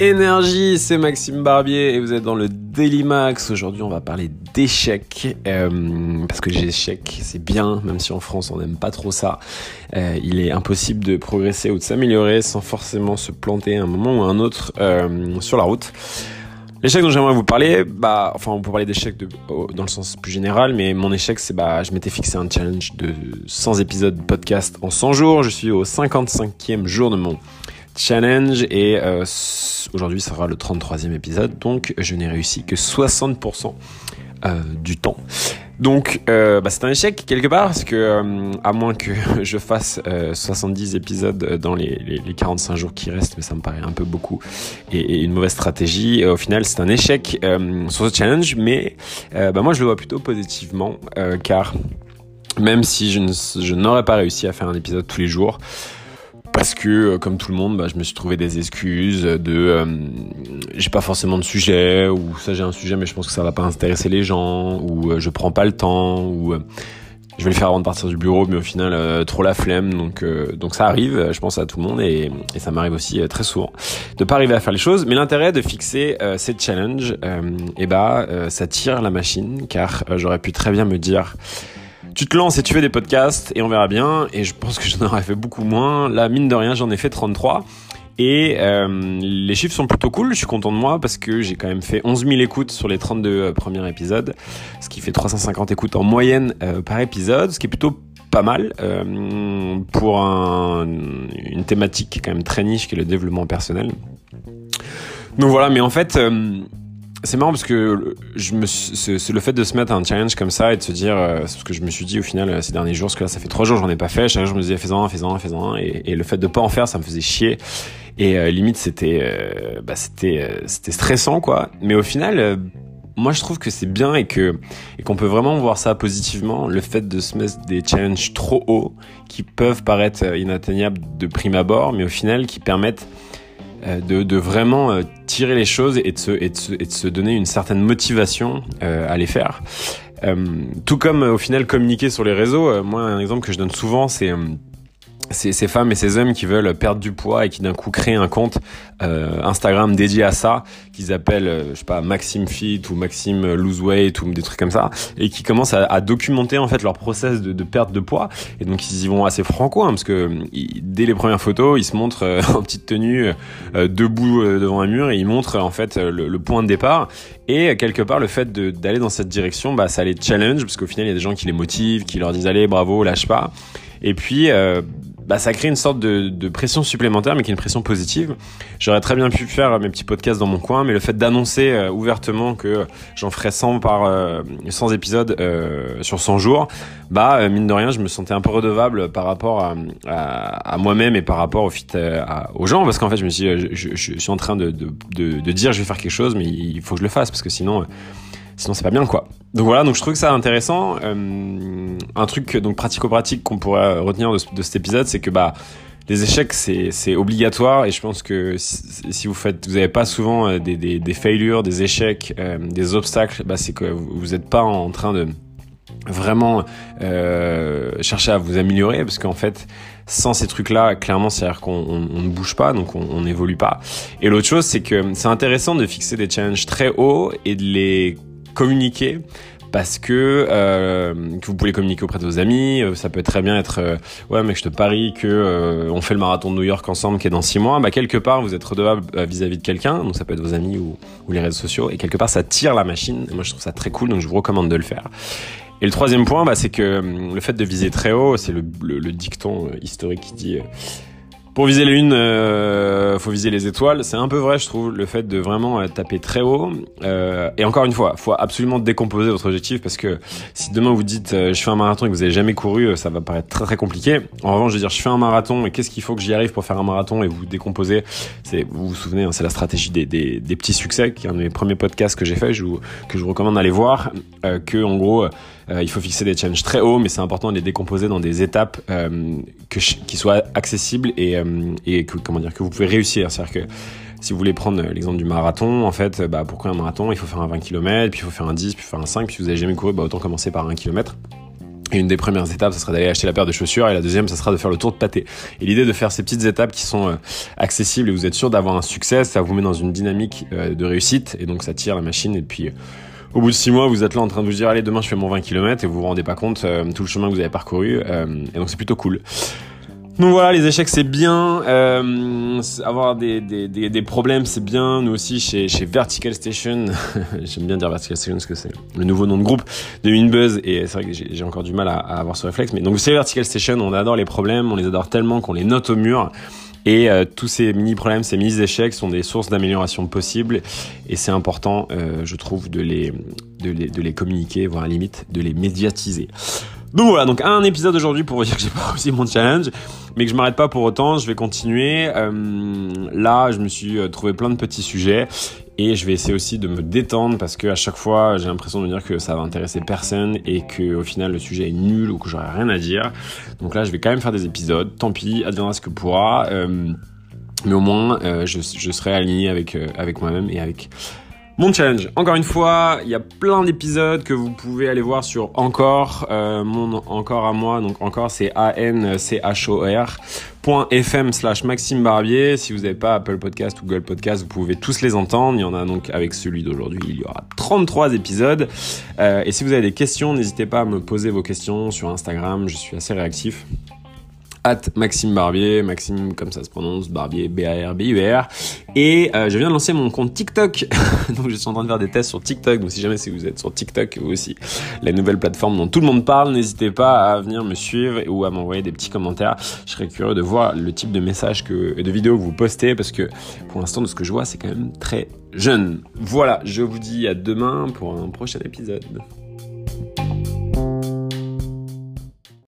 Énergie, c'est Maxime Barbier et vous êtes dans le Daily Max. Aujourd'hui, on va parler d'échecs euh, parce que les échecs, c'est bien, même si en France on n'aime pas trop ça. Euh, il est impossible de progresser ou de s'améliorer sans forcément se planter à un moment ou à un autre euh, sur la route. L'échec dont j'aimerais vous parler, bah, enfin, on peut parler d'échec dans le sens plus général, mais mon échec, c'est bah, je m'étais fixé un challenge de 100 épisodes podcast en 100 jours. Je suis au 55e jour de mon challenge et euh, aujourd'hui sera le 33e épisode donc je n'ai réussi que 60% euh, du temps. Donc euh, bah, c'est un échec quelque part parce que à moins que je fasse 70 épisodes dans les, 45 jours qui restent, mais ça me paraît un peu beaucoup et, une mauvaise stratégie. au final c'est un échec sur ce challenge, mais bah, moi je le vois plutôt positivement car même si je n'aurais pas réussi à faire un épisode tous les jours, parce que euh, comme tout le monde bah, je me suis trouvé des excuses de euh, j'ai pas forcément de sujet ou ça j'ai un sujet mais je pense que ça va pas intéresser les gens ou euh, je prends pas le temps ou je vais le faire avant de partir du bureau mais au final trop la flemme donc donc ça arrive je pense à tout le monde et, et ça m'arrive aussi très souvent de pas arriver à faire les choses mais l'intérêt de fixer ces challenges et bah ça tire la machine car j'aurais pu très bien me dire tu te lances et tu fais des podcasts et on verra bien. Et je pense que j'en aurais fait beaucoup moins. Là, mine de rien, j'en ai fait 33. Et euh, les chiffres sont plutôt cool, je suis content de moi parce que j'ai quand même fait 11 000 écoutes sur les 32 euh, premiers épisodes, ce qui fait 350 écoutes en moyenne euh, par épisode, ce qui est plutôt pas mal pour une thématique qui est quand même très niche, qui est le développement personnel. Donc voilà, mais en fait, c'est marrant parce que je me c'est le fait de se mettre un challenge comme ça et de se dire euh, c'est ce que je me suis dit au final euh, ces derniers jours parce que là ça fait trois jours j'en ai pas fait chaque jour je me disais fais-en un fais-en un fais-en un et, le fait de pas en faire ça me faisait chier. Et euh, limite c'était bah c'était c'était stressant quoi. Mais au final moi je trouve que c'est bien et que et qu'on peut vraiment voir ça positivement le fait de se mettre des challenges trop hauts qui peuvent paraître inatteignables de prime abord mais au final qui permettent de, de, vraiment tirer les choses et de se, et de se, et de se donner une certaine motivation euh, à les faire. tout comme au final communiquer sur les réseaux, moi un exemple que je donne souvent c'est ces, ces, femmes et ces hommes qui veulent perdre du poids et qui d'un coup créent un compte euh, Instagram dédié à ça, qu'ils appellent, euh, je sais pas, Maxime Fit ou Maxime Lose Weight ou des trucs comme ça, et qui commencent à, à documenter en fait leur process de, de, perte de poids. Et donc ils y vont assez franco, hein, parce que dès les premières photos, ils se montrent euh, en petite tenue, euh, debout devant un mur, et ils montrent en fait le, le, point de départ. Et quelque part, le fait d'aller dans cette direction, bah, ça les challenge, parce qu'au final, il y a des gens qui les motivent, qui leur disent allez, bravo, lâche pas. Et puis, euh, bah, ça crée une sorte de, de, pression supplémentaire, mais qui est une pression positive. J'aurais très bien pu faire mes petits podcasts dans mon coin, mais le fait d'annoncer euh, ouvertement que j'en ferais 100 par euh, 100 épisodes euh, sur 100 jours, bah euh, mine de rien, je me sentais un peu redevable par rapport à, à, à moi-même et par rapport au fit, aux gens, parce qu'en fait, je me suis, je, je, je, suis en train de, de, de, dire je vais faire quelque chose, mais il faut que je le fasse parce que sinon sinon c'est pas bien quoi. Donc voilà, donc je trouve que ça intéressant. Euh, un truc donc pratico-pratique qu'on pourrait retenir de, de cet épisode, c'est que bah les échecs c'est obligatoire et je pense que si, vous faites vous avez pas souvent euh, des, des, des failures, des échecs, euh, des obstacles, bah c'est que vous n'êtes pas en train de vraiment chercher à vous améliorer parce qu'en fait sans ces trucs là clairement c'est à dire qu'on on, ne bouge pas donc on n'évolue pas et l'autre chose c'est que c'est intéressant de fixer des challenges très hauts et de les communiquer parce que, euh, que vous pouvez communiquer auprès de vos amis. Euh, ça peut très bien être euh, ouais mais je te parie que euh, on fait le marathon de New York ensemble qui est dans six mois. Bah quelque part vous êtes redevable vis-à-vis de quelqu'un, donc ça peut être vos amis ou, ou, les réseaux sociaux. Et quelque part ça tire la machine. Et moi je trouve ça très cool, donc je vous recommande de le faire. Et le troisième point, bah, c'est que le fait de viser très haut, c'est le, le, le, dicton historique qui dit pour viser les unes, euh, faut viser les étoiles. C'est un peu vrai, je trouve, le fait de vraiment euh, taper très haut. Euh, et encore une fois, faut absolument décomposer votre objectif parce que si demain vous dites euh, je fais un marathon et que vous avez jamais couru, ça va paraître très très compliqué. En revanche, je veux dire je fais un marathon et qu'est-ce qu'il faut que j'y arrive pour faire un marathon et vous décomposez. Vous vous souvenez, hein, c'est la stratégie des, des, petits succès, qui est un de mes premiers podcasts que j'ai fait, je vous, que je vous recommande d'aller voir. que en gros, il faut fixer des challenges très hauts, mais c'est important de les décomposer dans des étapes qui soient accessibles et et que, comment dire, que vous pouvez réussir. C'est-à-dire que si vous voulez prendre l'exemple du marathon, en fait, bah, pourquoi un marathon Il faut faire un 20 km, puis il faut faire un 10, puis faire un 5, puis si vous n'avez jamais couru, bah, autant commencer par un km. Et une des premières étapes, ça sera d'aller acheter la paire de chaussures, et la deuxième, ça sera de faire le tour de pâté. Et l'idée de faire ces petites étapes qui sont euh, accessibles et vous êtes sûr d'avoir un succès, ça vous met dans une dynamique euh, de réussite, et donc ça tire la machine, et puis au bout de six mois, vous êtes là en train de vous dire, allez, demain je fais mon 20 km, et vous vous rendez pas compte tout le chemin que vous avez parcouru, et donc c'est plutôt cool. Donc voilà, les échecs c'est bien, euh, avoir des, des, des, des problèmes c'est bien. Nous aussi chez, chez Vertical Station, j'aime bien dire Vertical Station parce que c'est le nouveau nom de groupe de Winbuzz et c'est vrai que j'ai encore du mal à, avoir ce réflexe. Mais donc c'est Vertical Station, on adore les problèmes, on les adore tellement qu'on les note au mur. Et euh, tous ces mini problèmes, ces mini échecs sont des sources d'amélioration possibles et c'est important, euh, je trouve, de les, de les, de les communiquer, voire à limite de les médiatiser. Donc voilà, donc un épisode aujourd'hui pour vous dire que j'ai pas réussi mon challenge, mais que je m'arrête pas pour autant, je vais continuer. Euh, là, je me suis euh, trouvé plein de petits sujets et je vais essayer aussi de me détendre parce que à chaque fois, j'ai l'impression de me dire que ça va intéresser personne et que au final le sujet est nul ou que j'aurai rien à dire. Donc là, je vais quand même faire des épisodes. Tant pis, adviendra ce que pourra. Euh, mais au moins, je, je, serai aligné avec avec moi-même et avec mon challenge. Encore une fois, il y a plein d'épisodes que vous pouvez aller voir sur Encore, euh, mon Encore à moi, donc Encore c'est A-N-C-H-O-R.fm slash Maxime Barbier. Si vous n'avez pas Apple Podcast ou Google Podcast, vous pouvez tous les entendre. Il y en a donc avec celui d'aujourd'hui, il y aura 33 épisodes. Euh, et si vous avez des questions, n'hésitez pas à me poser vos questions sur Instagram, je suis assez réactif at Maxime Barbier, Maxime comme ça se prononce, Barbier, B-A-R-B-U-R. Et euh, je viens de lancer mon compte TikTok, donc je suis en train de faire des tests sur TikTok, donc si jamais vous êtes sur TikTok, vous aussi, la nouvelle plateforme dont tout le monde parle, n'hésitez pas à venir me suivre ou à m'envoyer des petits commentaires. Je serais curieux de voir le type de messages que, de vidéos que vous postez, parce que pour l'instant, de ce que je vois, c'est quand même très jeune. Voilà, je vous dis à demain pour un prochain épisode.